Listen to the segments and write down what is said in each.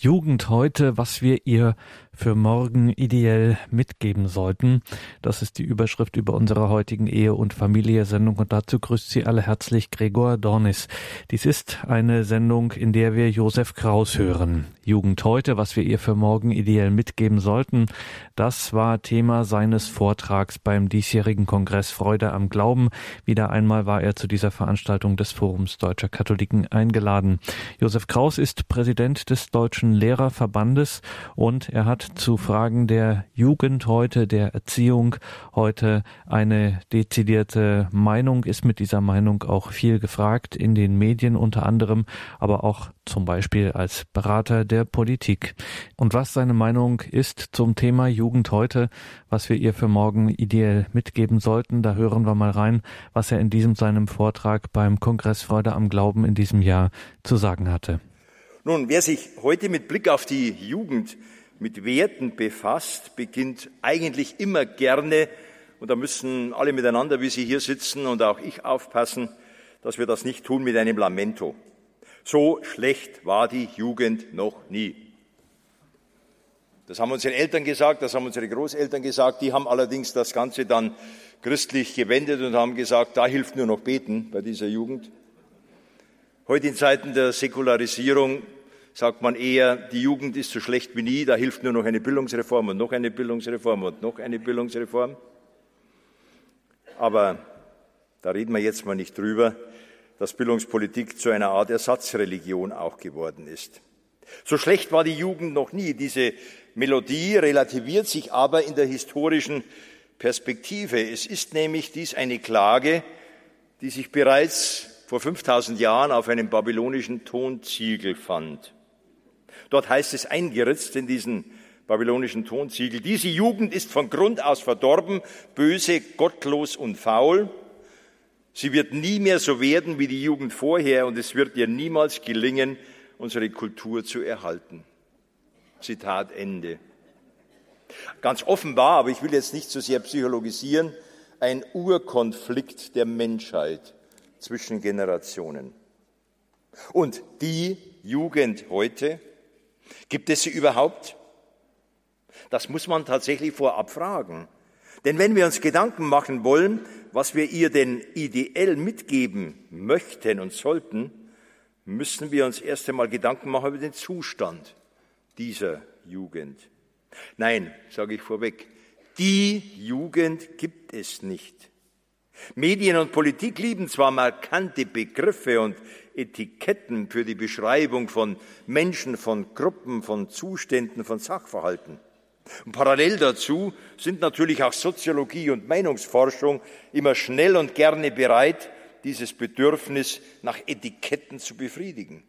Jugend heute, was wir ihr für morgen ideell mitgeben sollten. Das ist die Überschrift über unsere heutigen Ehe- und Familie-Sendung und dazu grüßt Sie alle herzlich Gregor Dornis. Dies ist eine Sendung, in der wir Josef Kraus hören. Jugend heute, was wir ihr für morgen ideell mitgeben sollten. Das war Thema seines Vortrags beim diesjährigen Kongress Freude am Glauben. Wieder einmal war er zu dieser Veranstaltung des Forums Deutscher Katholiken eingeladen. Josef Kraus ist Präsident des Deutschen Lehrerverbandes und er hat zu Fragen der Jugend heute, der Erziehung heute eine dezidierte Meinung, ist mit dieser Meinung auch viel gefragt in den Medien unter anderem, aber auch zum Beispiel als Berater der Politik. Und was seine Meinung ist zum Thema Jugend heute, was wir ihr für morgen ideell mitgeben sollten, da hören wir mal rein, was er in diesem seinem Vortrag beim Kongress Freude am Glauben in diesem Jahr zu sagen hatte. Nun, wer sich heute mit Blick auf die Jugend mit Werten befasst, beginnt eigentlich immer gerne, und da müssen alle miteinander, wie Sie hier sitzen und auch ich aufpassen, dass wir das nicht tun mit einem Lamento. So schlecht war die Jugend noch nie. Das haben unsere Eltern gesagt, das haben unsere Großeltern gesagt, die haben allerdings das Ganze dann christlich gewendet und haben gesagt, da hilft nur noch beten bei dieser Jugend. Heute in Zeiten der Säkularisierung sagt man eher, die Jugend ist so schlecht wie nie, da hilft nur noch eine Bildungsreform und noch eine Bildungsreform und noch eine Bildungsreform. Aber da reden wir jetzt mal nicht drüber, dass Bildungspolitik zu einer Art Ersatzreligion auch geworden ist. So schlecht war die Jugend noch nie. Diese Melodie relativiert sich aber in der historischen Perspektive. Es ist nämlich dies eine Klage, die sich bereits vor 5000 Jahren auf einem babylonischen Tonziegel fand. Dort heißt es eingeritzt in diesen babylonischen Tonziegel, diese Jugend ist von Grund aus verdorben, böse, gottlos und faul. Sie wird nie mehr so werden wie die Jugend vorher und es wird ihr niemals gelingen, unsere Kultur zu erhalten. Zitat Ende. Ganz offenbar, aber ich will jetzt nicht so sehr psychologisieren, ein Urkonflikt der Menschheit zwischen Generationen. Und die Jugend heute Gibt es sie überhaupt? Das muss man tatsächlich vorab fragen. Denn wenn wir uns Gedanken machen wollen, was wir ihr denn ideell mitgeben möchten und sollten, müssen wir uns erst einmal Gedanken machen über den Zustand dieser Jugend. Nein, sage ich vorweg, die Jugend gibt es nicht. Medien und Politik lieben zwar markante Begriffe und Etiketten für die Beschreibung von Menschen, von Gruppen, von Zuständen, von Sachverhalten. Und parallel dazu sind natürlich auch Soziologie und Meinungsforschung immer schnell und gerne bereit, dieses Bedürfnis nach Etiketten zu befriedigen.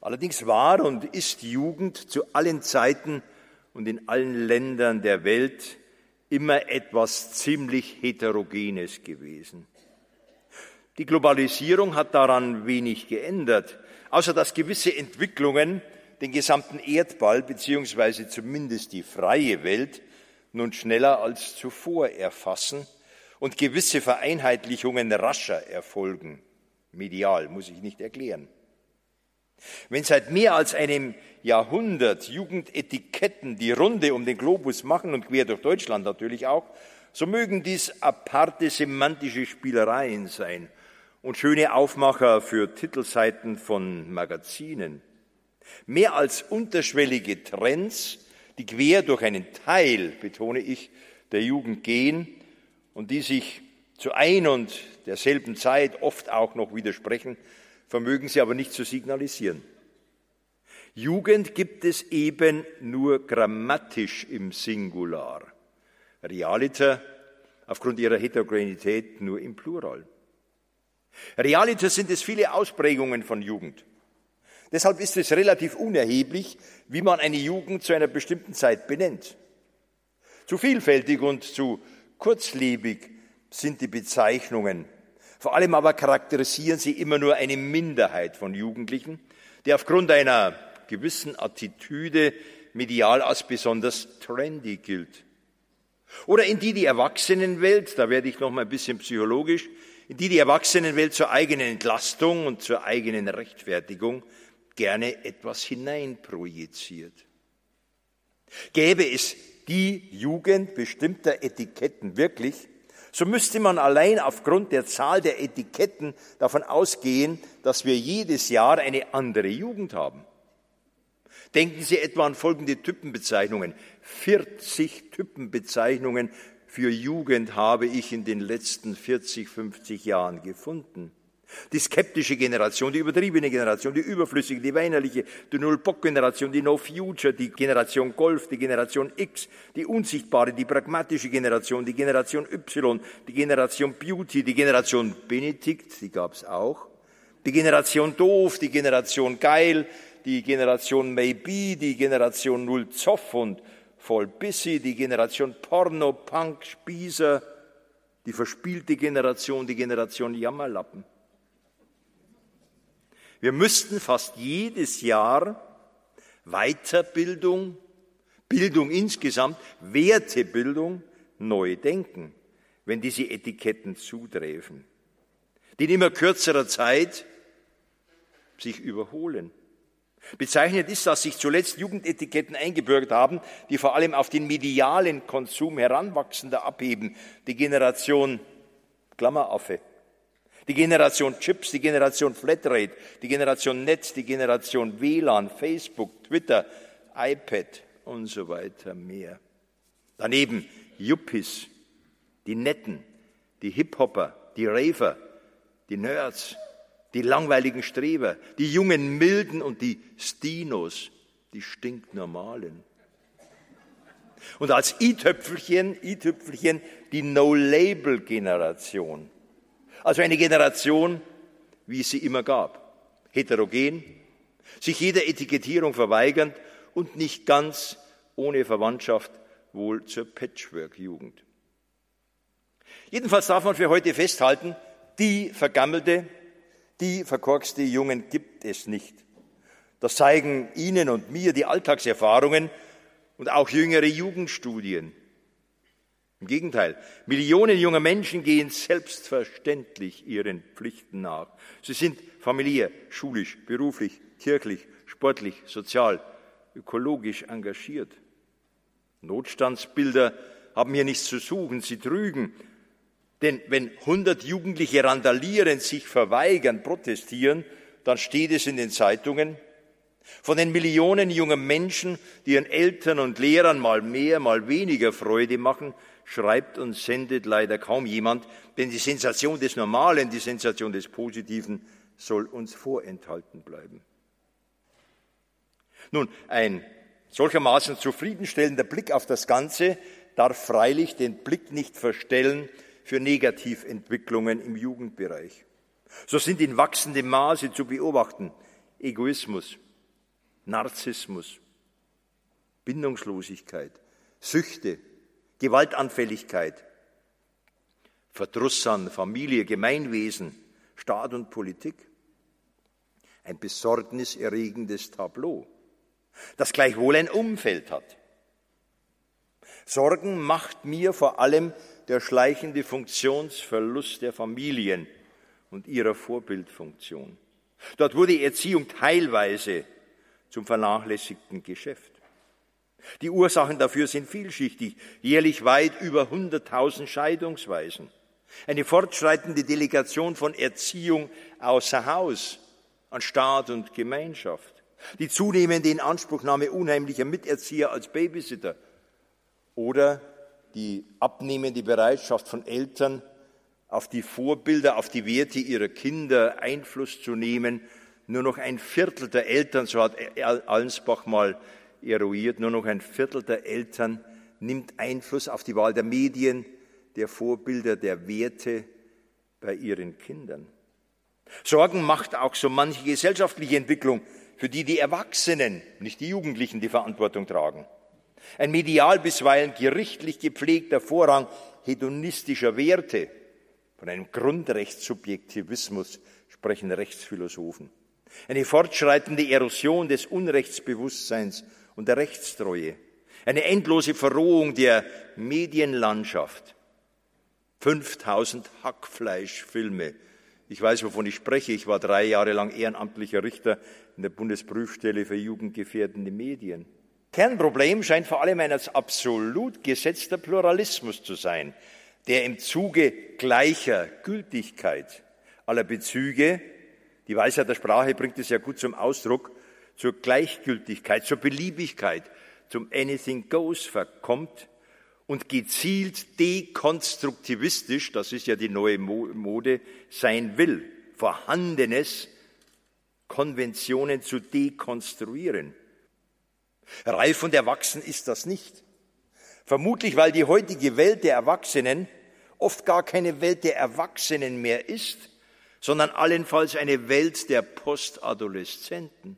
Allerdings war und ist Jugend zu allen Zeiten und in allen Ländern der Welt immer etwas ziemlich Heterogenes gewesen. Die Globalisierung hat daran wenig geändert, außer dass gewisse Entwicklungen den gesamten Erdball beziehungsweise zumindest die freie Welt nun schneller als zuvor erfassen und gewisse Vereinheitlichungen rascher erfolgen. Medial muss ich nicht erklären. Wenn seit mehr als einem Jahrhundert Jugendetiketten die Runde um den Globus machen und quer durch Deutschland natürlich auch, so mögen dies aparte semantische Spielereien sein und schöne Aufmacher für Titelseiten von Magazinen. Mehr als unterschwellige Trends, die quer durch einen Teil, betone ich, der Jugend gehen und die sich zu ein und derselben Zeit oft auch noch widersprechen, vermögen sie aber nicht zu signalisieren. Jugend gibt es eben nur grammatisch im Singular. Realiter aufgrund ihrer Heterogenität nur im Plural. Realitas sind es viele Ausprägungen von Jugend. Deshalb ist es relativ unerheblich, wie man eine Jugend zu einer bestimmten Zeit benennt. Zu vielfältig und zu kurzlebig sind die Bezeichnungen. Vor allem aber charakterisieren sie immer nur eine Minderheit von Jugendlichen, die aufgrund einer gewissen Attitüde medial als besonders trendy gilt. Oder in die die Erwachsenenwelt, da werde ich noch mal ein bisschen psychologisch, in die die Erwachsenenwelt zur eigenen Entlastung und zur eigenen Rechtfertigung gerne etwas hineinprojiziert. Gäbe es die Jugend bestimmter Etiketten wirklich, so müsste man allein aufgrund der Zahl der Etiketten davon ausgehen, dass wir jedes Jahr eine andere Jugend haben. Denken Sie etwa an folgende Typenbezeichnungen. 40 Typenbezeichnungen für Jugend habe ich in den letzten 40, 50 Jahren gefunden. Die skeptische Generation, die übertriebene Generation, die überflüssige, die weinerliche, die Null-Bock-Generation, die No-Future, die Generation Golf, die Generation X, die unsichtbare, die pragmatische Generation, die Generation Y, die Generation Beauty, die Generation Benedikt, die gab's auch, die Generation Doof, die Generation Geil, die Generation Maybe, die Generation Null Zoff und voll busy, die Generation Porno, Punk, Spießer, die verspielte Generation, die Generation Jammerlappen. Wir müssten fast jedes Jahr Weiterbildung, Bildung insgesamt, Wertebildung neu denken, wenn diese Etiketten zutreffen, die in immer kürzerer Zeit sich überholen. Bezeichnend ist, dass sich zuletzt Jugendetiketten eingebürgert haben, die vor allem auf den medialen Konsum Heranwachsender abheben. Die Generation Klammeraffe, die Generation Chips, die Generation Flatrate, die Generation Netz, die Generation WLAN, Facebook, Twitter, iPad und so weiter mehr. Daneben Yuppies, die Netten, die Hip-Hopper, die Raver, die Nerds, die langweiligen Streber, die jungen Milden und die Stinos, die stinknormalen. Und als i-Töpfelchen, i-Tüpfelchen die No-Label-Generation. Also eine Generation, wie es sie immer gab. Heterogen, sich jeder Etikettierung verweigernd und nicht ganz ohne Verwandtschaft wohl zur Patchwork-Jugend. Jedenfalls darf man für heute festhalten, die vergammelte, die verkorkste Jungen gibt es nicht. Das zeigen Ihnen und mir die Alltagserfahrungen und auch jüngere Jugendstudien. Im Gegenteil, Millionen junger Menschen gehen selbstverständlich ihren Pflichten nach. Sie sind familiär, schulisch, beruflich, kirchlich, sportlich, sozial, ökologisch engagiert. Notstandsbilder haben hier nichts zu suchen, sie trügen, denn wenn 100 Jugendliche randalieren, sich verweigern, protestieren, dann steht es in den Zeitungen. Von den Millionen jungen Menschen, die ihren Eltern und Lehrern mal mehr, mal weniger Freude machen, schreibt und sendet leider kaum jemand, denn die Sensation des Normalen, die Sensation des Positiven soll uns vorenthalten bleiben. Nun, ein solchermaßen zufriedenstellender Blick auf das Ganze darf freilich den Blick nicht verstellen für Negativentwicklungen im Jugendbereich. So sind in wachsendem Maße zu beobachten Egoismus, Narzissmus, Bindungslosigkeit, Süchte, Gewaltanfälligkeit, Verdruss an Familie, Gemeinwesen, Staat und Politik. Ein besorgniserregendes Tableau, das gleichwohl ein Umfeld hat. Sorgen macht mir vor allem der schleichende Funktionsverlust der Familien und ihrer Vorbildfunktion. Dort wurde Erziehung teilweise zum vernachlässigten Geschäft. Die Ursachen dafür sind vielschichtig, jährlich weit über 100.000 Scheidungsweisen, eine fortschreitende Delegation von Erziehung außer Haus an Staat und Gemeinschaft, die zunehmende Inanspruchnahme unheimlicher Miterzieher als Babysitter. Oder die abnehmende Bereitschaft von Eltern, auf die Vorbilder, auf die Werte ihrer Kinder Einfluss zu nehmen. Nur noch ein Viertel der Eltern, so hat Allensbach mal eruiert, nur noch ein Viertel der Eltern nimmt Einfluss auf die Wahl der Medien, der Vorbilder, der Werte bei ihren Kindern. Sorgen macht auch so manche gesellschaftliche Entwicklung, für die die Erwachsenen, nicht die Jugendlichen, die Verantwortung tragen. Ein medial bisweilen gerichtlich gepflegter Vorrang hedonistischer Werte. Von einem Grundrechtssubjektivismus sprechen Rechtsphilosophen. Eine fortschreitende Erosion des Unrechtsbewusstseins und der Rechtstreue. Eine endlose Verrohung der Medienlandschaft. 5000 Hackfleischfilme Ich weiß, wovon ich spreche. Ich war drei Jahre lang ehrenamtlicher Richter in der Bundesprüfstelle für jugendgefährdende Medien. Kernproblem scheint vor allem ein absolut gesetzter Pluralismus zu sein, der im Zuge gleicher Gültigkeit aller Bezüge, die Weisheit der Sprache bringt es ja gut zum Ausdruck, zur Gleichgültigkeit, zur Beliebigkeit, zum Anything Goes verkommt und gezielt dekonstruktivistisch, das ist ja die neue Mode, sein will, Vorhandenes, Konventionen zu dekonstruieren. Reif und erwachsen ist das nicht. Vermutlich, weil die heutige Welt der Erwachsenen oft gar keine Welt der Erwachsenen mehr ist, sondern allenfalls eine Welt der Postadoleszenten.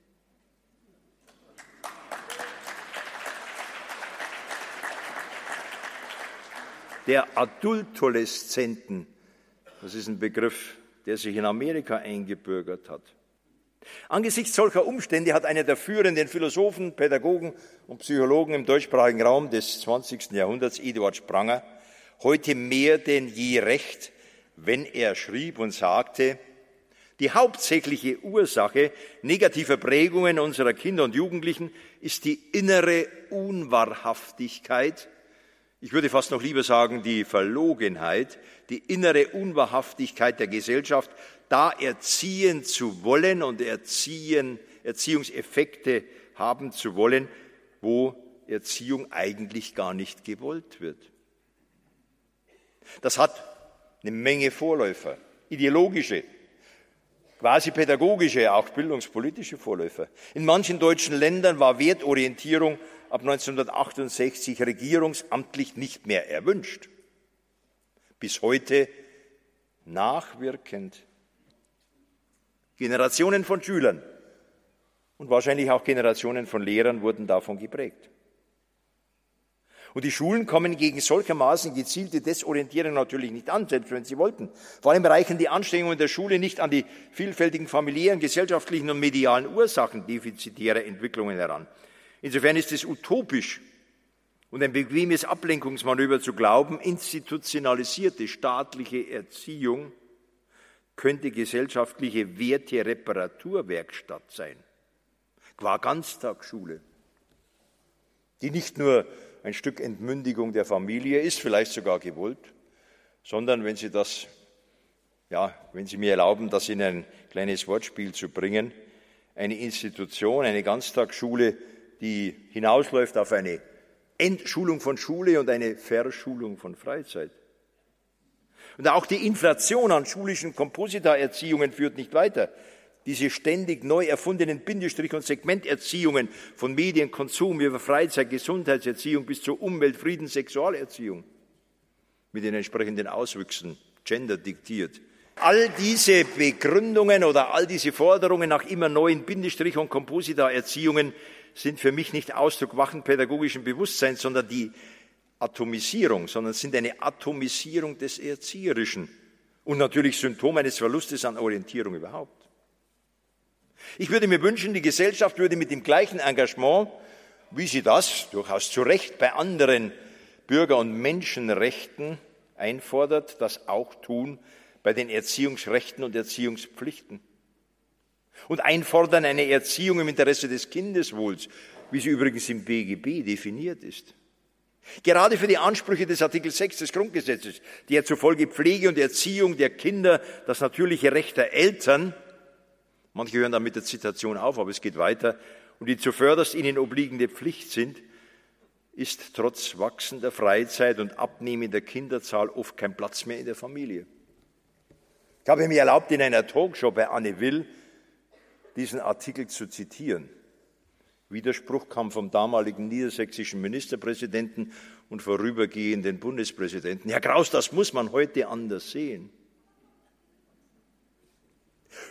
Der Adultoleszenten, das ist ein Begriff, der sich in Amerika eingebürgert hat. Angesichts solcher Umstände hat einer der führenden Philosophen, Pädagogen und Psychologen im deutschsprachigen Raum des 20. Jahrhunderts, Eduard Spranger, heute mehr denn je recht, wenn er schrieb und sagte, die hauptsächliche Ursache negativer Prägungen unserer Kinder und Jugendlichen ist die innere Unwahrhaftigkeit, ich würde fast noch lieber sagen, die Verlogenheit, die innere Unwahrhaftigkeit der Gesellschaft, da erziehen zu wollen und erziehen, Erziehungseffekte haben zu wollen, wo Erziehung eigentlich gar nicht gewollt wird. Das hat eine Menge Vorläufer, ideologische, quasi pädagogische, auch bildungspolitische Vorläufer. In manchen deutschen Ländern war Wertorientierung ab 1968 regierungsamtlich nicht mehr erwünscht. Bis heute nachwirkend Generationen von Schülern und wahrscheinlich auch Generationen von Lehrern wurden davon geprägt. Und die Schulen kommen gegen solchermaßen gezielte Desorientierung natürlich nicht an, selbst wenn sie wollten. Vor allem reichen die Anstrengungen der Schule nicht an die vielfältigen familiären, gesellschaftlichen und medialen Ursachen defizitärer Entwicklungen heran. Insofern ist es utopisch und ein bequemes Ablenkungsmanöver zu glauben, institutionalisierte staatliche Erziehung könnte gesellschaftliche Werte-Reparaturwerkstatt sein. Qua Ganztagsschule, die nicht nur ein Stück Entmündigung der Familie ist, vielleicht sogar gewollt, sondern wenn Sie das, ja, wenn Sie mir erlauben, das in ein kleines Wortspiel zu bringen, eine Institution, eine Ganztagsschule, die hinausläuft auf eine Entschulung von Schule und eine Verschulung von Freizeit. Und auch die Inflation an schulischen Komposita-Erziehungen führt nicht weiter. Diese ständig neu erfundenen Bindestrich- und Segmenterziehungen von Medienkonsum über Freizeit, Gesundheitserziehung bis zur Umwelt, Frieden, Sexualerziehung mit den entsprechenden Auswüchsen, Gender diktiert. All diese Begründungen oder all diese Forderungen nach immer neuen Bindestrich- und Komposita-Erziehungen sind für mich nicht Ausdruck wachen pädagogischen Bewusstseins, sondern die Atomisierung, sondern sind eine Atomisierung des Erzieherischen und natürlich Symptom eines Verlustes an Orientierung überhaupt. Ich würde mir wünschen, die Gesellschaft würde mit dem gleichen Engagement, wie sie das durchaus zu Recht bei anderen Bürger- und Menschenrechten einfordert, das auch tun bei den Erziehungsrechten und Erziehungspflichten. Und einfordern eine Erziehung im Interesse des Kindeswohls, wie sie übrigens im BGB definiert ist. Gerade für die Ansprüche des Artikel 6 des Grundgesetzes, der zufolge Pflege und Erziehung der Kinder das natürliche Recht der Eltern, manche hören dann mit der Zitation auf, aber es geht weiter, und die zuvörderst ihnen obliegende Pflicht sind, ist trotz wachsender Freizeit und abnehmender Kinderzahl oft kein Platz mehr in der Familie. Ich habe mir erlaubt, in einer Talkshow bei Anne Will diesen Artikel zu zitieren. Widerspruch kam vom damaligen niedersächsischen Ministerpräsidenten und vorübergehenden Bundespräsidenten. Herr Kraus, das muss man heute anders sehen.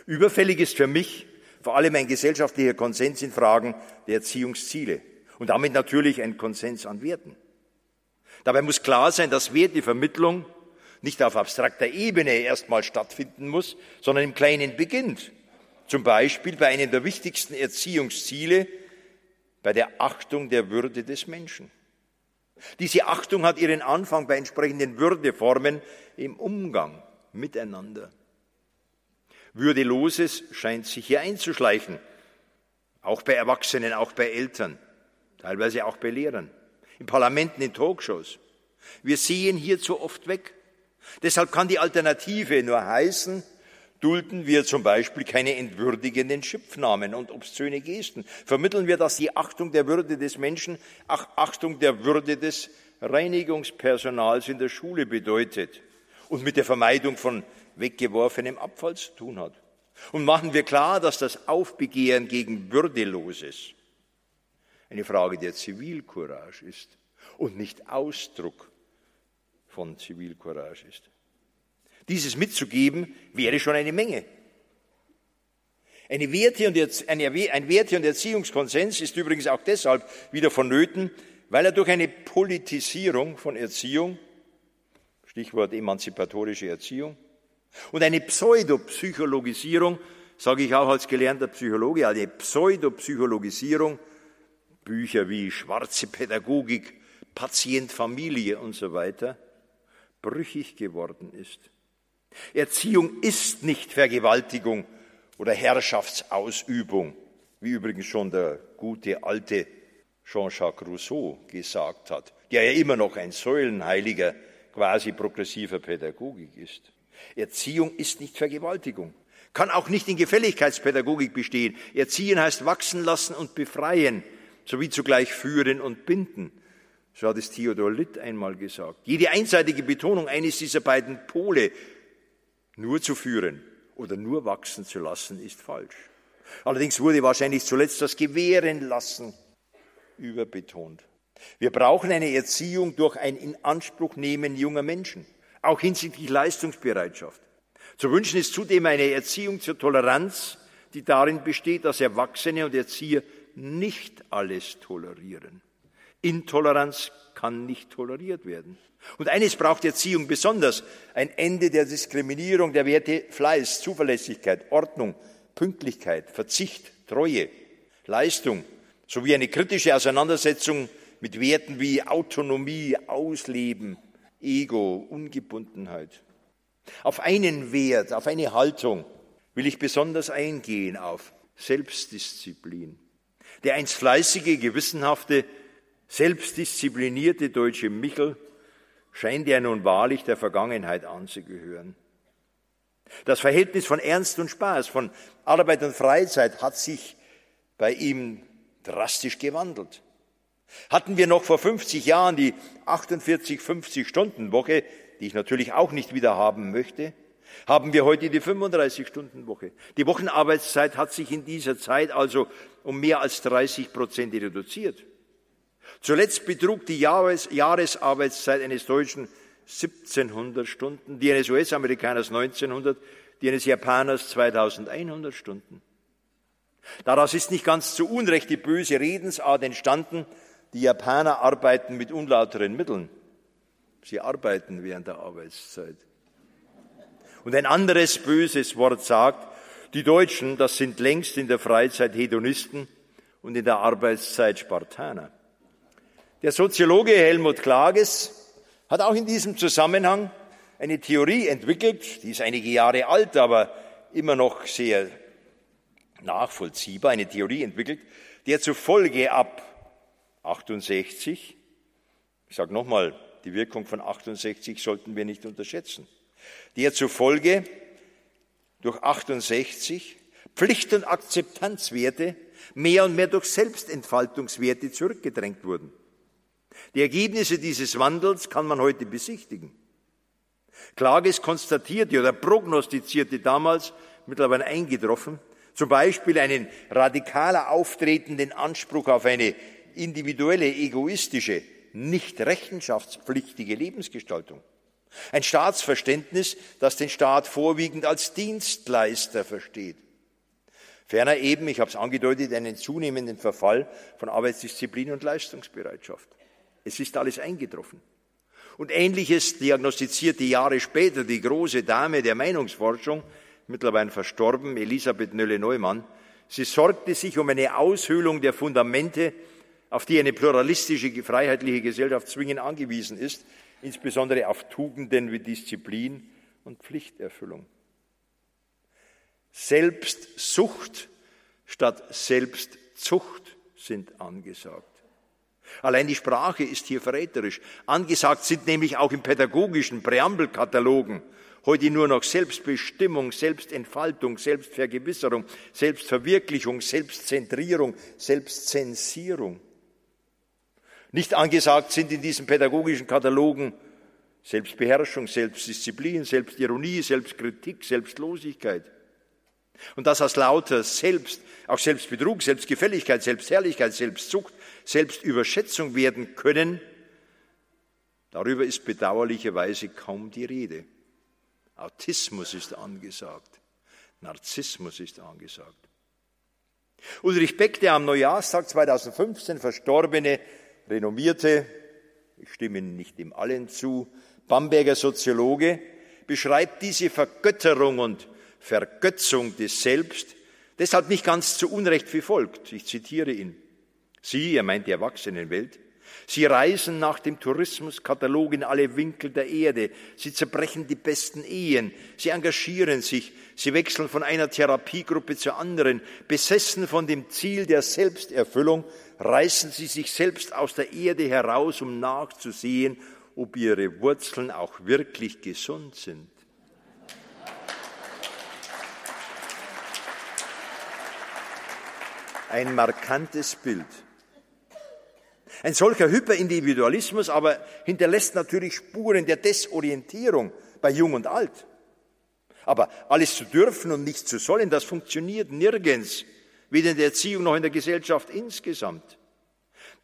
Überfällig ist für mich vor allem ein gesellschaftlicher Konsens in Fragen der Erziehungsziele und damit natürlich ein Konsens an Werten. Dabei muss klar sein, dass Wertevermittlung nicht auf abstrakter Ebene erstmal stattfinden muss, sondern im Kleinen beginnt. Zum Beispiel bei einem der wichtigsten Erziehungsziele, bei der Achtung der Würde des Menschen. Diese Achtung hat ihren Anfang bei entsprechenden Würdeformen im Umgang miteinander. Würdeloses scheint sich hier einzuschleichen. Auch bei Erwachsenen, auch bei Eltern, teilweise auch bei Lehrern, in Parlamenten, in Talkshows. Wir sehen hier zu oft weg. Deshalb kann die Alternative nur heißen, dulden wir zum Beispiel keine entwürdigenden Schimpfnamen und obszöne Gesten. Vermitteln wir, dass die Achtung der Würde des Menschen ach, Achtung der Würde des Reinigungspersonals in der Schule bedeutet und mit der Vermeidung von weggeworfenem Abfall zu tun hat. Und machen wir klar, dass das Aufbegehren gegen Würdeloses eine Frage der Zivilcourage ist und nicht Ausdruck von Zivilcourage ist. Dieses mitzugeben wäre schon eine Menge. Eine Werte und ein Werte- und Erziehungskonsens ist übrigens auch deshalb wieder vonnöten, weil er durch eine Politisierung von Erziehung, Stichwort emanzipatorische Erziehung, und eine Pseudopsychologisierung, sage ich auch als gelernter Psychologe, eine Pseudopsychologisierung, Bücher wie Schwarze Pädagogik, Patient, Familie und so weiter, brüchig geworden ist. Erziehung ist nicht Vergewaltigung oder Herrschaftsausübung, wie übrigens schon der gute alte Jean-Jacques Rousseau gesagt hat, der ja immer noch ein Säulenheiliger quasi progressiver Pädagogik ist. Erziehung ist nicht Vergewaltigung, kann auch nicht in Gefälligkeitspädagogik bestehen. Erziehen heißt wachsen lassen und befreien, sowie zugleich führen und binden. So hat es Theodor Litt einmal gesagt. Jede einseitige Betonung eines dieser beiden Pole nur zu führen oder nur wachsen zu lassen, ist falsch. Allerdings wurde wahrscheinlich zuletzt das Gewähren lassen überbetont. Wir brauchen eine Erziehung durch ein Inanspruchnehmen junger Menschen, auch hinsichtlich Leistungsbereitschaft. Zu wünschen ist zudem eine Erziehung zur Toleranz, die darin besteht, dass Erwachsene und Erzieher nicht alles tolerieren. Intoleranz kann nicht toleriert werden. Und eines braucht Erziehung besonders, ein Ende der Diskriminierung der Werte Fleiß, Zuverlässigkeit, Ordnung, Pünktlichkeit, Verzicht, Treue, Leistung, sowie eine kritische Auseinandersetzung mit Werten wie Autonomie, Ausleben, Ego, Ungebundenheit. Auf einen Wert, auf eine Haltung will ich besonders eingehen, auf Selbstdisziplin. Der einst fleißige, gewissenhafte, selbstdisziplinierte deutsche Michel scheint ja nun wahrlich der Vergangenheit anzugehören. Das Verhältnis von Ernst und Spaß, von Arbeit und Freizeit hat sich bei ihm drastisch gewandelt. Hatten wir noch vor 50 Jahren die 48, 50 Stunden Woche, die ich natürlich auch nicht wieder haben möchte, haben wir heute die 35 Stunden Woche. Die Wochenarbeitszeit hat sich in dieser Zeit also um mehr als 30 Prozent reduziert. Zuletzt betrug die Jahres Jahresarbeitszeit eines Deutschen 1700 Stunden, die eines US-Amerikaners 1900, die eines Japaners 2100 Stunden. Daraus ist nicht ganz zu Unrecht die böse Redensart entstanden, die Japaner arbeiten mit unlauteren Mitteln. Sie arbeiten während der Arbeitszeit. Und ein anderes böses Wort sagt, die Deutschen, das sind längst in der Freizeit Hedonisten und in der Arbeitszeit Spartaner. Der Soziologe Helmut Klages hat auch in diesem Zusammenhang eine Theorie entwickelt, die ist einige Jahre alt, aber immer noch sehr nachvollziehbar, eine Theorie entwickelt, der zufolge ab 68, ich sage nochmal, die Wirkung von 68 sollten wir nicht unterschätzen, der zufolge durch 68 Pflicht- und Akzeptanzwerte mehr und mehr durch Selbstentfaltungswerte zurückgedrängt wurden. Die Ergebnisse dieses Wandels kann man heute besichtigen. Klages konstatierte oder prognostizierte damals, mittlerweile eingetroffen, zum Beispiel einen radikaler auftretenden Anspruch auf eine individuelle, egoistische, nicht rechenschaftspflichtige Lebensgestaltung. Ein Staatsverständnis, das den Staat vorwiegend als Dienstleister versteht. Ferner eben, ich habe es angedeutet, einen zunehmenden Verfall von Arbeitsdisziplin und Leistungsbereitschaft. Es ist alles eingetroffen. Und Ähnliches diagnostizierte Jahre später die große Dame der Meinungsforschung, mittlerweile verstorben, Elisabeth Nölle-Neumann. Sie sorgte sich um eine Aushöhlung der Fundamente, auf die eine pluralistische, freiheitliche Gesellschaft zwingend angewiesen ist, insbesondere auf Tugenden wie Disziplin und Pflichterfüllung. Selbstsucht statt Selbstzucht sind angesagt. Allein die Sprache ist hier verräterisch. Angesagt sind nämlich auch im pädagogischen Präambelkatalogen heute nur noch Selbstbestimmung, Selbstentfaltung, Selbstvergewisserung, Selbstverwirklichung, Selbstzentrierung, Selbstzensierung. Nicht angesagt sind in diesen pädagogischen Katalogen Selbstbeherrschung, Selbstdisziplin, Selbstironie, Selbstkritik, Selbstlosigkeit. Und das aus lauter Selbst, auch Selbstbetrug, Selbstgefälligkeit, Selbstherrlichkeit, Selbstzucht, Selbstüberschätzung werden können, darüber ist bedauerlicherweise kaum die Rede. Autismus ist angesagt. Narzissmus ist angesagt. Ulrich Beck, der am Neujahrstag 2015 verstorbene, renommierte, ich stimme nicht dem allen zu, Bamberger Soziologe, beschreibt diese Vergötterung und Vergötzung des Selbst deshalb nicht ganz zu Unrecht wie folgt. Ich zitiere ihn. Sie, er meint die Erwachsenenwelt, Sie reisen nach dem Tourismuskatalog in alle Winkel der Erde. Sie zerbrechen die besten Ehen. Sie engagieren sich. Sie wechseln von einer Therapiegruppe zur anderen. Besessen von dem Ziel der Selbsterfüllung reißen sie sich selbst aus der Erde heraus, um nachzusehen, ob ihre Wurzeln auch wirklich gesund sind. Ein markantes Bild. Ein solcher Hyperindividualismus aber hinterlässt natürlich Spuren der Desorientierung bei Jung und Alt. Aber alles zu dürfen und nicht zu sollen, das funktioniert nirgends, weder in der Erziehung noch in der Gesellschaft insgesamt.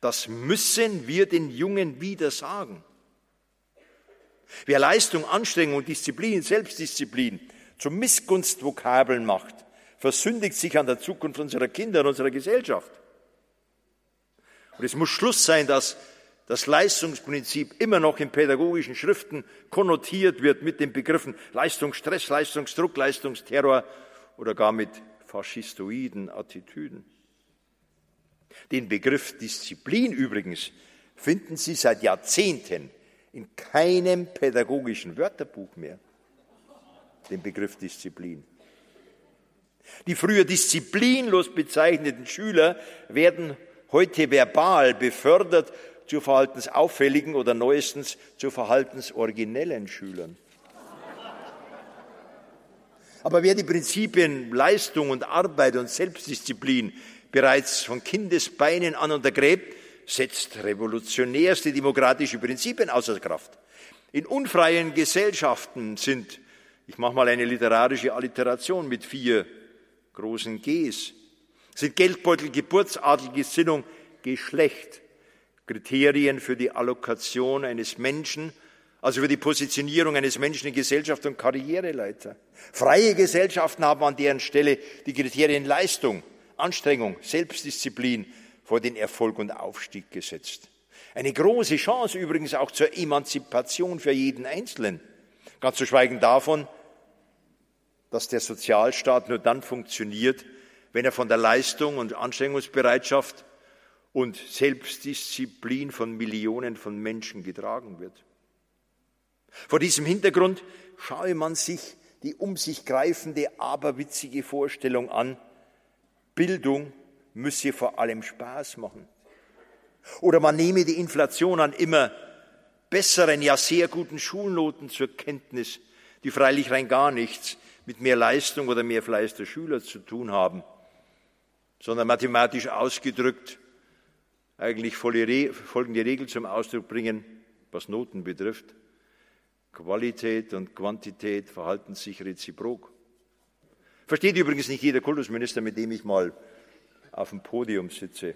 Das müssen wir den Jungen wieder sagen. Wer Leistung, Anstrengung, Disziplin, Selbstdisziplin zum Missgunstvokabeln macht, versündigt sich an der Zukunft unserer Kinder und unserer Gesellschaft. Und es muss Schluss sein, dass das Leistungsprinzip immer noch in pädagogischen Schriften konnotiert wird mit den Begriffen Leistungsstress, Leistungsdruck, Leistungsterror oder gar mit faschistoiden Attitüden. Den Begriff Disziplin übrigens finden Sie seit Jahrzehnten in keinem pädagogischen Wörterbuch mehr. Den Begriff Disziplin. Die früher disziplinlos bezeichneten Schüler werden heute verbal befördert zu verhaltensauffälligen oder neuestens zu verhaltensoriginellen Schülern. Aber wer die Prinzipien Leistung und Arbeit und Selbstdisziplin bereits von Kindesbeinen an untergräbt, setzt revolutionärste demokratische Prinzipien außer Kraft. In unfreien Gesellschaften sind, ich mache mal eine literarische Alliteration mit vier großen Gs, sind Geldbeutel, Geburtsadel, Gesinnung, Geschlecht Kriterien für die Allokation eines Menschen, also für die Positionierung eines Menschen in Gesellschaft und Karriereleiter. Freie Gesellschaften haben an deren Stelle die Kriterien Leistung, Anstrengung, Selbstdisziplin vor den Erfolg und Aufstieg gesetzt. Eine große Chance übrigens auch zur Emanzipation für jeden Einzelnen. Ganz zu schweigen davon, dass der Sozialstaat nur dann funktioniert, wenn er von der Leistung und Anstrengungsbereitschaft und Selbstdisziplin von Millionen von Menschen getragen wird. Vor diesem Hintergrund schaue man sich die um sich greifende, aberwitzige Vorstellung an, Bildung müsse vor allem Spaß machen. Oder man nehme die Inflation an immer besseren, ja sehr guten Schulnoten zur Kenntnis, die freilich rein gar nichts mit mehr Leistung oder mehr Fleiß der Schüler zu tun haben sondern mathematisch ausgedrückt eigentlich folgende Regel zum Ausdruck bringen, was Noten betrifft. Qualität und Quantität verhalten sich reziprok. Versteht übrigens nicht jeder Kultusminister, mit dem ich mal auf dem Podium sitze.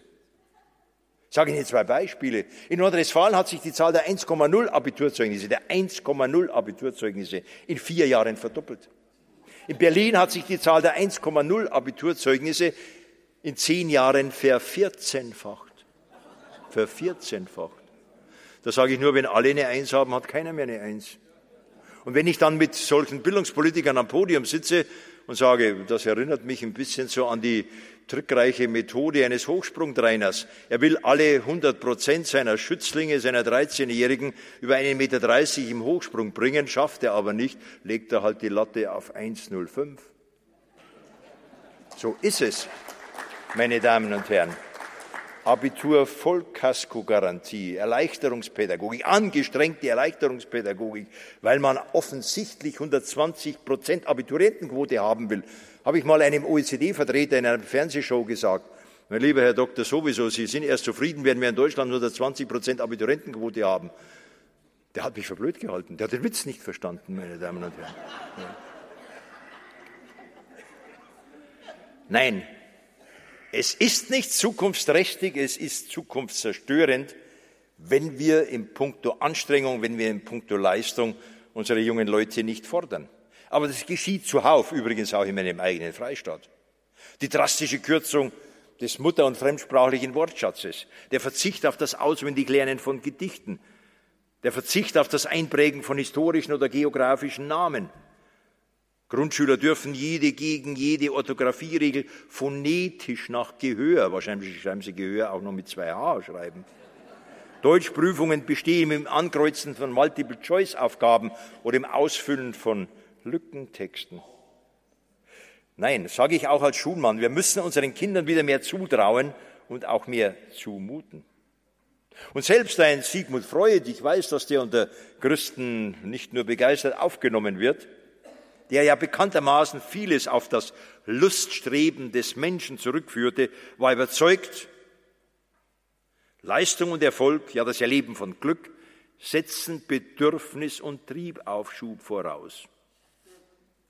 Ich sage Ihnen zwei Beispiele. In Nordrhein-Westfalen hat sich die Zahl der 1,0 Abiturzeugnisse, der 1,0 Abiturzeugnisse in vier Jahren verdoppelt. In Berlin hat sich die Zahl der 1,0 Abiturzeugnisse in zehn Jahren vervierzehnfacht. Vervierzehnfacht. Das sage ich nur, wenn alle eine Eins haben, hat keiner mehr eine Eins. Und wenn ich dann mit solchen Bildungspolitikern am Podium sitze und sage, das erinnert mich ein bisschen so an die trickreiche Methode eines Hochsprungtrainers. Er will alle 100 Prozent seiner Schützlinge, seiner 13-Jährigen über 1,30 Meter im Hochsprung bringen, schafft er aber nicht, legt er halt die Latte auf 1,05. So ist es, meine Damen und Herren. Abitur Vollkasko-Garantie, Erleichterungspädagogik, angestrengte Erleichterungspädagogik, weil man offensichtlich 120 Prozent Abiturientenquote haben will. Habe ich mal einem OECD-Vertreter in einer Fernsehshow gesagt. Mein lieber Herr Doktor, sowieso, Sie sind erst zufrieden, wenn wir in Deutschland 120 Prozent Abiturientenquote haben. Der hat mich für blöd gehalten. Der hat den Witz nicht verstanden, meine Damen und Herren. Nein, es ist nicht zukunftsträchtig, es ist zukunftszerstörend, wenn wir im Punkto Anstrengung, wenn wir im Punkto Leistung unsere jungen Leute nicht fordern. Aber das geschieht zuhauf, übrigens auch in meinem eigenen Freistaat. Die drastische Kürzung des mutter- und fremdsprachlichen Wortschatzes, der Verzicht auf das Auswendiglernen von Gedichten, der Verzicht auf das Einprägen von historischen oder geografischen Namen, Grundschüler dürfen jede gegen jede Orthographieregel phonetisch nach Gehör, wahrscheinlich schreiben sie Gehör auch noch mit zwei H schreiben. Deutschprüfungen bestehen im Ankreuzen von Multiple-Choice-Aufgaben oder im Ausfüllen von Lückentexten. Nein, sage ich auch als Schulmann, wir müssen unseren Kindern wieder mehr zutrauen und auch mehr zumuten. Und selbst ein Sigmund Freud, ich weiß, dass der unter Christen nicht nur begeistert aufgenommen wird, der ja bekanntermaßen vieles auf das Luststreben des Menschen zurückführte, war überzeugt, Leistung und Erfolg, ja das Erleben von Glück, setzen Bedürfnis und Triebaufschub voraus,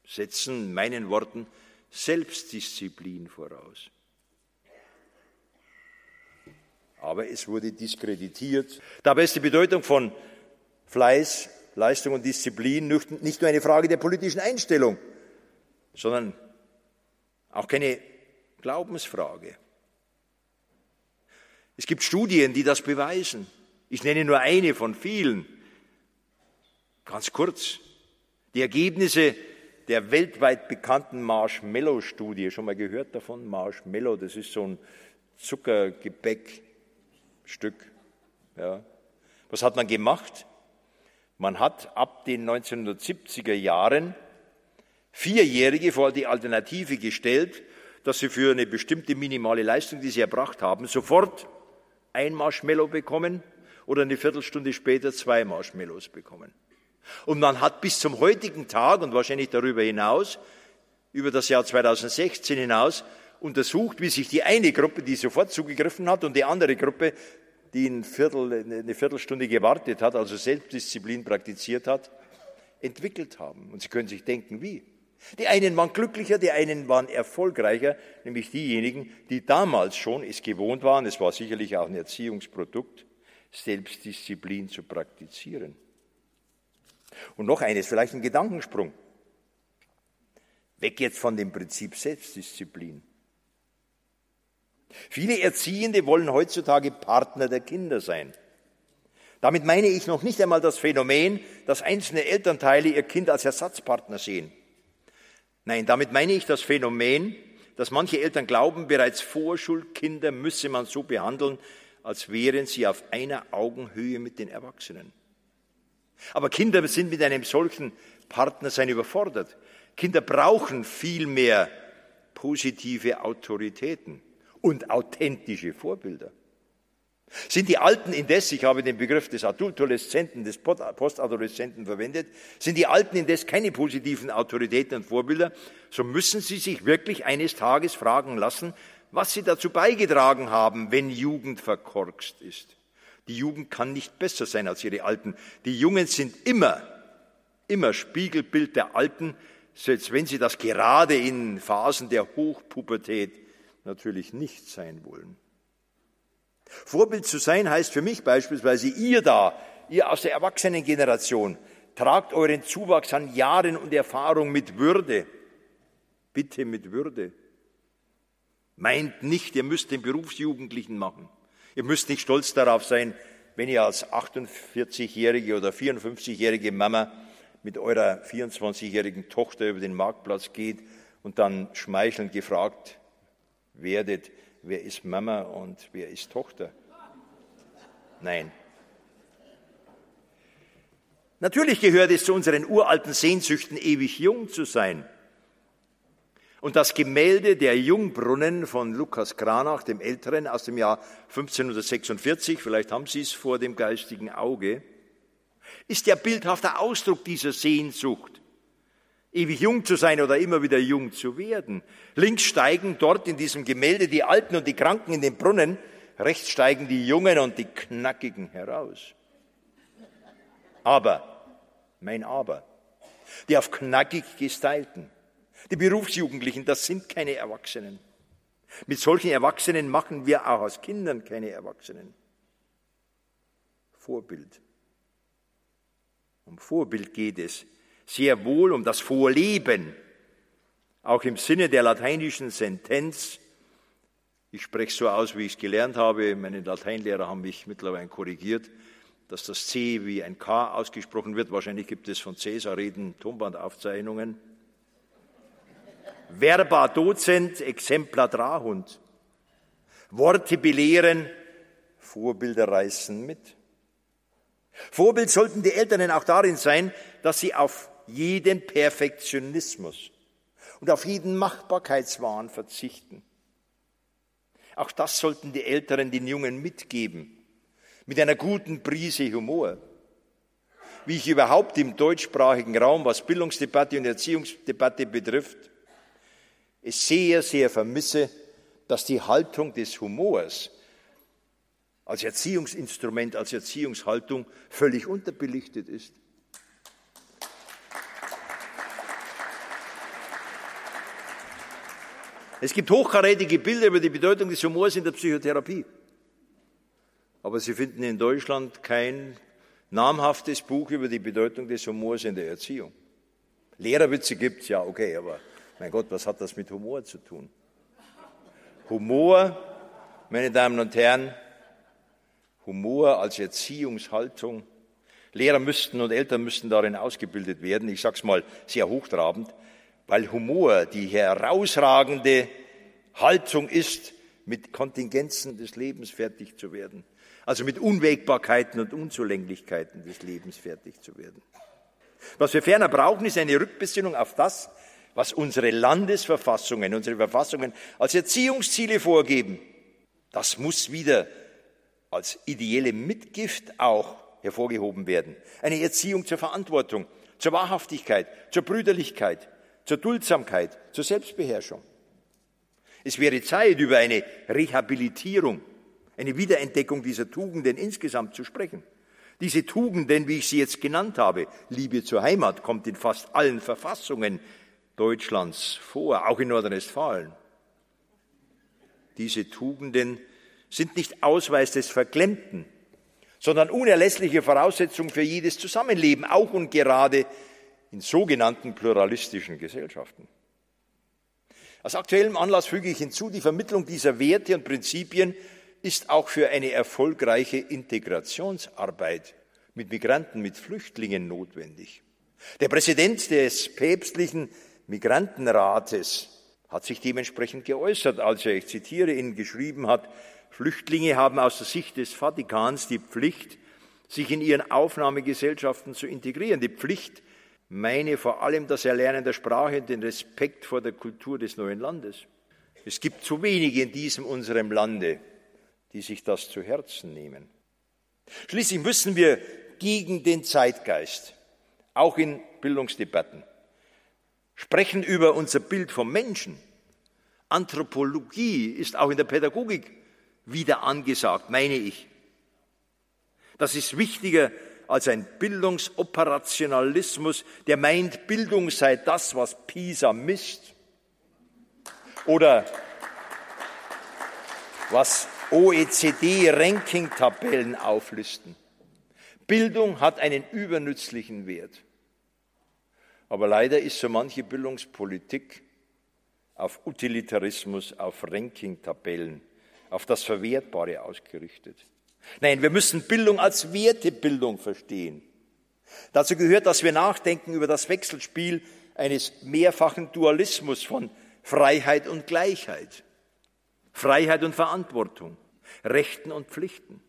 setzen in meinen Worten Selbstdisziplin voraus. Aber es wurde diskreditiert. Dabei ist die Bedeutung von Fleiß Leistung und Disziplin nicht nur eine Frage der politischen Einstellung, sondern auch keine Glaubensfrage. Es gibt Studien, die das beweisen. Ich nenne nur eine von vielen. Ganz kurz. Die Ergebnisse der weltweit bekannten Marshmallow-Studie. Schon mal gehört davon? Marshmallow, das ist so ein Zuckergebäckstück. Ja. Was hat man gemacht? Man hat ab den 1970er Jahren Vierjährige vor die Alternative gestellt, dass sie für eine bestimmte minimale Leistung, die sie erbracht haben, sofort ein Marshmallow bekommen oder eine Viertelstunde später zwei Marshmallows bekommen. Und man hat bis zum heutigen Tag und wahrscheinlich darüber hinaus, über das Jahr 2016 hinaus, untersucht, wie sich die eine Gruppe, die sofort zugegriffen hat, und die andere Gruppe, die ein Viertel, eine Viertelstunde gewartet hat, also Selbstdisziplin praktiziert hat, entwickelt haben. Und Sie können sich denken, wie. Die einen waren glücklicher, die einen waren erfolgreicher, nämlich diejenigen, die damals schon es gewohnt waren, es war sicherlich auch ein Erziehungsprodukt, Selbstdisziplin zu praktizieren. Und noch eines, vielleicht ein Gedankensprung. Weg jetzt von dem Prinzip Selbstdisziplin. Viele Erziehende wollen heutzutage Partner der Kinder sein. Damit meine ich noch nicht einmal das Phänomen, dass einzelne Elternteile ihr Kind als Ersatzpartner sehen. Nein, damit meine ich das Phänomen, dass manche Eltern glauben, bereits Vorschulkinder müsse man so behandeln, als wären sie auf einer Augenhöhe mit den Erwachsenen. Aber Kinder sind mit einem solchen Partnersein überfordert. Kinder brauchen viel mehr positive Autoritäten und authentische Vorbilder. Sind die Alten indes, ich habe den Begriff des Adultoleszenten, des Postadoleszenten verwendet, sind die Alten indes keine positiven Autoritäten und Vorbilder, so müssen sie sich wirklich eines Tages fragen lassen, was sie dazu beigetragen haben, wenn Jugend verkorkst ist. Die Jugend kann nicht besser sein als ihre Alten. Die Jungen sind immer, immer Spiegelbild der Alten, selbst wenn sie das gerade in Phasen der Hochpubertät natürlich nicht sein wollen. Vorbild zu sein heißt für mich beispielsweise, ihr da, ihr aus der Erwachsenengeneration, tragt euren Zuwachs an Jahren und Erfahrung mit Würde. Bitte mit Würde. Meint nicht, ihr müsst den Berufsjugendlichen machen. Ihr müsst nicht stolz darauf sein, wenn ihr als 48-jährige oder 54-jährige Mama mit eurer 24-jährigen Tochter über den Marktplatz geht und dann schmeichelnd gefragt werdet, wer ist Mama und wer ist Tochter. Nein. Natürlich gehört es zu unseren uralten Sehnsüchten, ewig jung zu sein. Und das Gemälde der Jungbrunnen von Lukas Kranach, dem Älteren, aus dem Jahr 1546, vielleicht haben Sie es vor dem geistigen Auge, ist der bildhafte Ausdruck dieser Sehnsucht, ewig jung zu sein oder immer wieder jung zu werden. Links steigen dort in diesem Gemälde die Alten und die Kranken in den Brunnen, rechts steigen die Jungen und die Knackigen heraus. Aber, mein Aber, die auf knackig gestylten, die Berufsjugendlichen, das sind keine Erwachsenen. Mit solchen Erwachsenen machen wir auch aus Kindern keine Erwachsenen. Vorbild. Um Vorbild geht es. Sehr wohl um das Vorleben. Auch im Sinne der lateinischen Sentenz. Ich spreche so aus, wie ich es gelernt habe. Meine Lateinlehrer haben mich mittlerweile korrigiert, dass das C wie ein K ausgesprochen wird. Wahrscheinlich gibt es von Cäsar-Reden Tonbandaufzeichnungen. Verba docent exempla trahund. Worte belehren, Vorbilder reißen mit. Vorbild sollten die Eltern auch darin sein, dass sie auf jeden Perfektionismus und auf jeden Machbarkeitswahn verzichten. Auch das sollten die Älteren den Jungen mitgeben, mit einer guten Prise Humor. Wie ich überhaupt im deutschsprachigen Raum, was Bildungsdebatte und Erziehungsdebatte betrifft, es sehr, sehr vermisse, dass die Haltung des Humors als Erziehungsinstrument, als Erziehungshaltung völlig unterbelichtet ist. Es gibt hochkarätige Bilder über die Bedeutung des Humors in der Psychotherapie. Aber Sie finden in Deutschland kein namhaftes Buch über die Bedeutung des Humors in der Erziehung. Lehrerwitze gibt's ja, okay, aber mein Gott, was hat das mit Humor zu tun? Humor, meine Damen und Herren, Humor als Erziehungshaltung. Lehrer müssten und Eltern müssten darin ausgebildet werden. Ich sage es mal sehr hochtrabend, weil Humor die herausragende Haltung ist, mit Kontingenzen des Lebens fertig zu werden. Also mit Unwägbarkeiten und Unzulänglichkeiten des Lebens fertig zu werden. Was wir ferner brauchen, ist eine Rückbesinnung auf das, was unsere Landesverfassungen, unsere Verfassungen als Erziehungsziele vorgeben. Das muss wieder als ideelle Mitgift auch hervorgehoben werden. Eine Erziehung zur Verantwortung, zur Wahrhaftigkeit, zur Brüderlichkeit, zur Duldsamkeit, zur Selbstbeherrschung. Es wäre Zeit, über eine Rehabilitierung, eine Wiederentdeckung dieser Tugenden insgesamt zu sprechen. Diese Tugenden, wie ich sie jetzt genannt habe, Liebe zur Heimat, kommt in fast allen Verfassungen Deutschlands vor, auch in Nordrhein-Westfalen. Diese Tugenden sind nicht Ausweis des Verklemmten, sondern unerlässliche Voraussetzung für jedes Zusammenleben, auch und gerade in sogenannten pluralistischen Gesellschaften. Aus aktuellem Anlass füge ich hinzu, die Vermittlung dieser Werte und Prinzipien ist auch für eine erfolgreiche Integrationsarbeit mit Migranten, mit Flüchtlingen notwendig. Der Präsident des päpstlichen Migrantenrates hat sich dementsprechend geäußert, als er, ich zitiere ihn, geschrieben hat, Flüchtlinge haben aus der Sicht des Vatikans die Pflicht, sich in ihren Aufnahmegesellschaften zu integrieren. Die Pflicht meine vor allem das Erlernen der Sprache und den Respekt vor der Kultur des neuen Landes. Es gibt zu wenige in diesem unserem Lande, die sich das zu Herzen nehmen. Schließlich müssen wir gegen den Zeitgeist, auch in Bildungsdebatten, sprechen über unser Bild vom Menschen. Anthropologie ist auch in der Pädagogik wieder angesagt, meine ich. Das ist wichtiger als ein Bildungsoperationalismus, der meint, Bildung sei das, was PISA misst. Oder was OECD-Ranking-Tabellen auflisten. Bildung hat einen übernützlichen Wert. Aber leider ist so manche Bildungspolitik auf Utilitarismus, auf Ranking-Tabellen auf das Verwertbare ausgerichtet. Nein, wir müssen Bildung als Wertebildung verstehen. Dazu gehört, dass wir nachdenken über das Wechselspiel eines mehrfachen Dualismus von Freiheit und Gleichheit, Freiheit und Verantwortung, Rechten und Pflichten.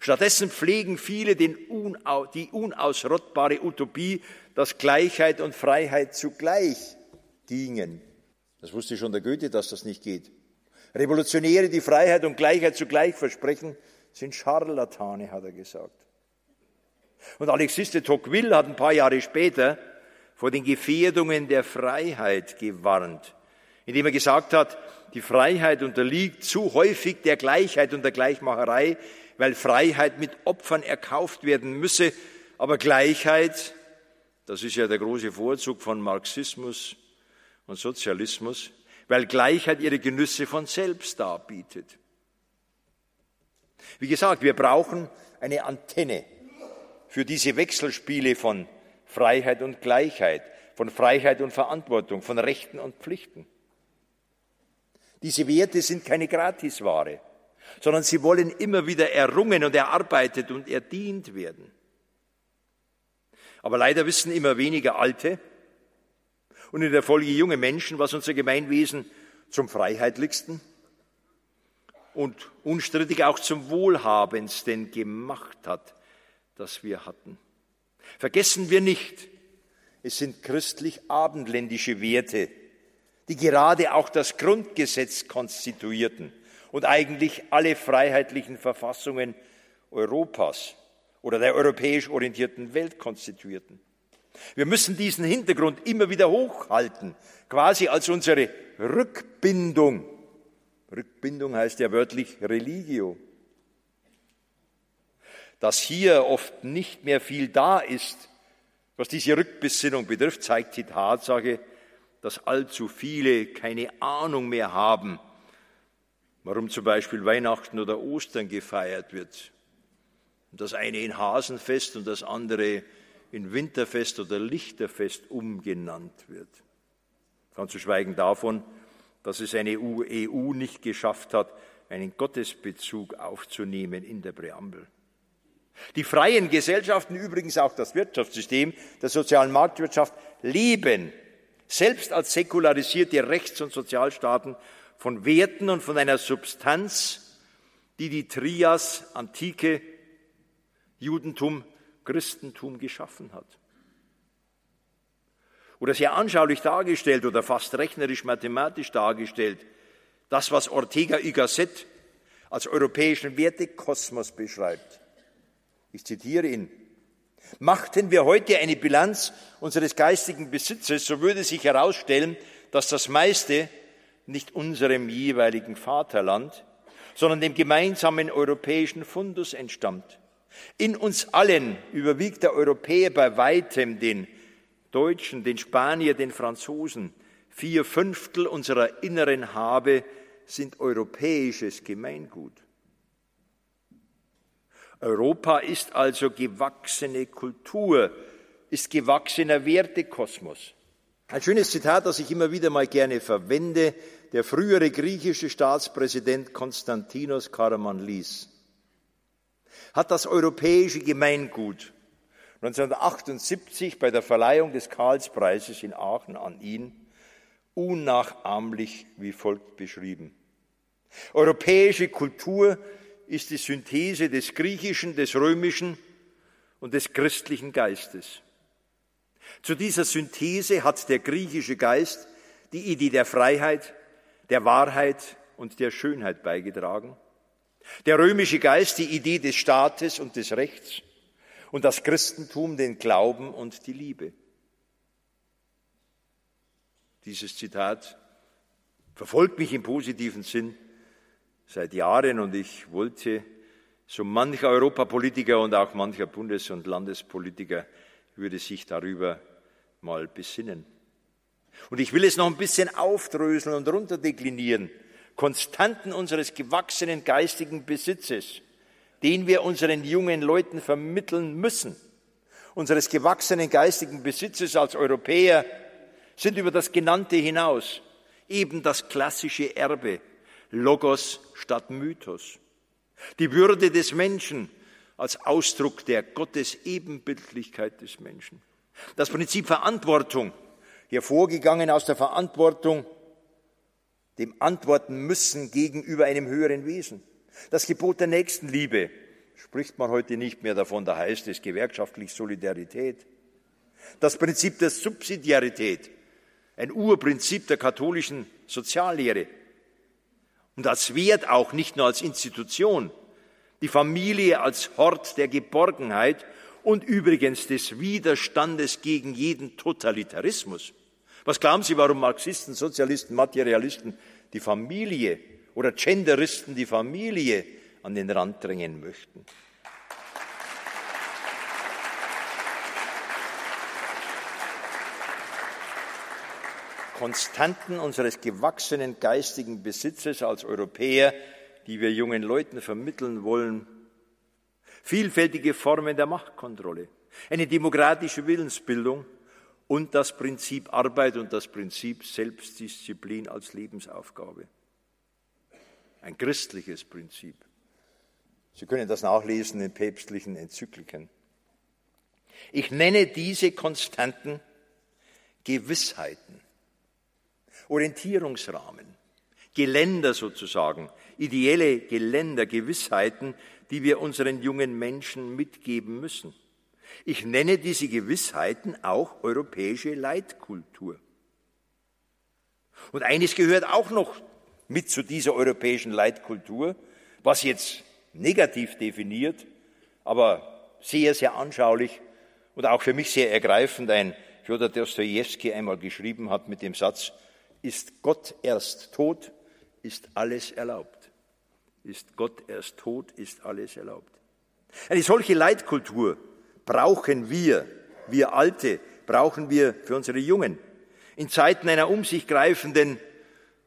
Stattdessen pflegen viele unau die unausrottbare Utopie, dass Gleichheit und Freiheit zugleich gingen. Das wusste schon der Goethe, dass das nicht geht. Revolutionäre, die Freiheit und Gleichheit zugleich versprechen, sind Scharlatane, hat er gesagt. Und Alexis de Tocqueville hat ein paar Jahre später vor den Gefährdungen der Freiheit gewarnt, indem er gesagt hat, die Freiheit unterliegt zu häufig der Gleichheit und der Gleichmacherei, weil Freiheit mit Opfern erkauft werden müsse, aber Gleichheit, das ist ja der große Vorzug von Marxismus und Sozialismus, weil Gleichheit ihre Genüsse von selbst darbietet. Wie gesagt, wir brauchen eine Antenne für diese Wechselspiele von Freiheit und Gleichheit, von Freiheit und Verantwortung, von Rechten und Pflichten. Diese Werte sind keine Gratisware, sondern sie wollen immer wieder errungen und erarbeitet und erdient werden. Aber leider wissen immer weniger Alte und in der Folge junge Menschen, was unser Gemeinwesen zum freiheitlichsten und unstrittig auch zum wohlhabendsten gemacht hat das wir hatten. Vergessen wir nicht, es sind christlich-abendländische Werte, die gerade auch das Grundgesetz konstituierten und eigentlich alle freiheitlichen Verfassungen Europas oder der europäisch orientierten Welt konstituierten. Wir müssen diesen Hintergrund immer wieder hochhalten, quasi als unsere Rückbindung. Rückbindung heißt ja wörtlich Religio dass hier oft nicht mehr viel da ist, was diese Rückbesinnung betrifft, zeigt die Tatsache, dass allzu viele keine Ahnung mehr haben, warum zum Beispiel Weihnachten oder Ostern gefeiert wird. Das eine in Hasenfest und das andere in Winterfest oder Lichterfest umgenannt wird. Ganz zu schweigen davon, dass es eine EU nicht geschafft hat, einen Gottesbezug aufzunehmen in der Präambel. Die freien Gesellschaften, übrigens auch das Wirtschaftssystem der sozialen Marktwirtschaft, leben selbst als säkularisierte Rechts- und Sozialstaaten von Werten und von einer Substanz, die die Trias Antike, Judentum, Christentum geschaffen hat. Oder sehr anschaulich dargestellt oder fast rechnerisch mathematisch dargestellt, das, was Ortega y Gasset als europäischen Wertekosmos beschreibt. Ich zitiere ihn. Machten wir heute eine Bilanz unseres geistigen Besitzes, so würde sich herausstellen, dass das meiste nicht unserem jeweiligen Vaterland, sondern dem gemeinsamen europäischen Fundus entstammt. In uns allen überwiegt der Europäer bei weitem den Deutschen, den Spanier, den Franzosen. Vier Fünftel unserer inneren Habe sind europäisches Gemeingut. Europa ist also gewachsene Kultur, ist gewachsener Wertekosmos. Ein schönes Zitat, das ich immer wieder mal gerne verwende, der frühere griechische Staatspräsident Konstantinos Karamanlis hat das europäische Gemeingut 1978 bei der Verleihung des Karlspreises in Aachen an ihn unnachahmlich wie folgt beschrieben. Europäische Kultur ist die Synthese des griechischen, des römischen und des christlichen Geistes. Zu dieser Synthese hat der griechische Geist die Idee der Freiheit, der Wahrheit und der Schönheit beigetragen. Der römische Geist die Idee des Staates und des Rechts und das Christentum den Glauben und die Liebe. Dieses Zitat verfolgt mich im positiven Sinn seit Jahren und ich wollte, so mancher Europapolitiker und auch mancher Bundes- und Landespolitiker würde sich darüber mal besinnen. Und ich will es noch ein bisschen aufdröseln und runterdeklinieren. Konstanten unseres gewachsenen geistigen Besitzes, den wir unseren jungen Leuten vermitteln müssen, unseres gewachsenen geistigen Besitzes als Europäer, sind über das Genannte hinaus eben das klassische Erbe Logos statt Mythos. Die Würde des Menschen als Ausdruck der Gottesebenbildlichkeit des Menschen. Das Prinzip Verantwortung, hervorgegangen aus der Verantwortung, dem Antworten müssen gegenüber einem höheren Wesen. Das Gebot der Nächstenliebe, spricht man heute nicht mehr davon, da heißt es gewerkschaftlich Solidarität. Das Prinzip der Subsidiarität, ein Urprinzip der katholischen Soziallehre. Und als Wert auch nicht nur als Institution, die Familie als Hort der Geborgenheit und übrigens des Widerstandes gegen jeden Totalitarismus. Was glauben Sie, warum Marxisten, Sozialisten, Materialisten die Familie oder Genderisten die Familie an den Rand drängen möchten? Konstanten unseres gewachsenen geistigen Besitzes als Europäer, die wir jungen Leuten vermitteln wollen, vielfältige Formen der Machtkontrolle, eine demokratische Willensbildung und das Prinzip Arbeit und das Prinzip Selbstdisziplin als Lebensaufgabe. Ein christliches Prinzip. Sie können das nachlesen in päpstlichen Enzykliken. Ich nenne diese Konstanten Gewissheiten Orientierungsrahmen, Geländer sozusagen, ideelle Geländer, Gewissheiten, die wir unseren jungen Menschen mitgeben müssen. Ich nenne diese Gewissheiten auch europäische Leitkultur. Und eines gehört auch noch mit zu dieser europäischen Leitkultur, was jetzt negativ definiert, aber sehr, sehr anschaulich und auch für mich sehr ergreifend ein Fjodor Dostoevsky einmal geschrieben hat mit dem Satz, ist Gott erst tot, ist alles erlaubt. Ist Gott erst tot, ist alles erlaubt. Eine solche Leitkultur brauchen wir, wir Alte, brauchen wir für unsere Jungen. In Zeiten einer um sich greifenden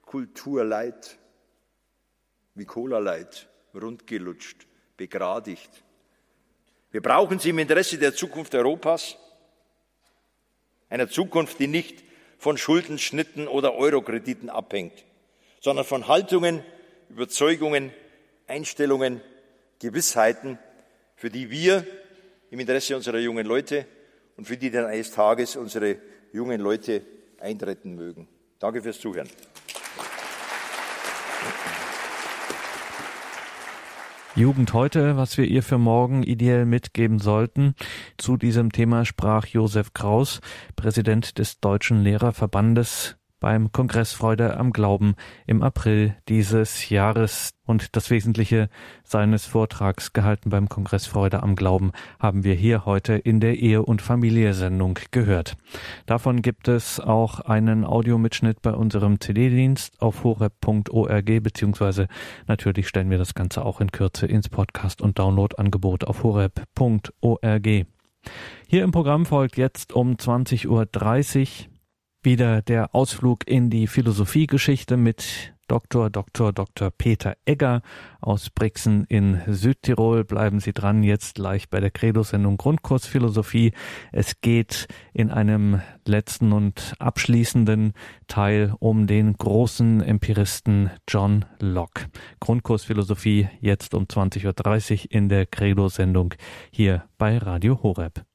Kulturleid, wie Cola-Leid, rundgelutscht, begradigt. Wir brauchen sie im Interesse der Zukunft Europas, einer Zukunft, die nicht von Schuldenschnitten oder Eurokrediten abhängt, sondern von Haltungen, Überzeugungen, Einstellungen, Gewissheiten, für die wir im Interesse unserer jungen Leute und für die dann eines Tages unsere jungen Leute eintreten mögen. Danke fürs Zuhören. Jugend heute, was wir ihr für morgen ideell mitgeben sollten. Zu diesem Thema sprach Josef Kraus, Präsident des Deutschen Lehrerverbandes beim Kongress Freude am Glauben im April dieses Jahres. Und das Wesentliche seines Vortrags gehalten beim Kongress Freude am Glauben haben wir hier heute in der Ehe- und Familie-Sendung gehört. Davon gibt es auch einen Audiomitschnitt bei unserem CD-Dienst auf horeb.org, beziehungsweise natürlich stellen wir das Ganze auch in Kürze ins Podcast- und Download-Angebot auf horeb.org. Hier im Programm folgt jetzt um 20.30 Uhr wieder der Ausflug in die Philosophiegeschichte mit Dr. Dr. Dr. Peter Egger aus Brixen in Südtirol. Bleiben Sie dran, jetzt gleich bei der Credo-Sendung Grundkursphilosophie. Es geht in einem letzten und abschließenden Teil um den großen Empiristen John Locke. Grundkursphilosophie jetzt um 20.30 Uhr in der Credo-Sendung hier bei Radio Horeb.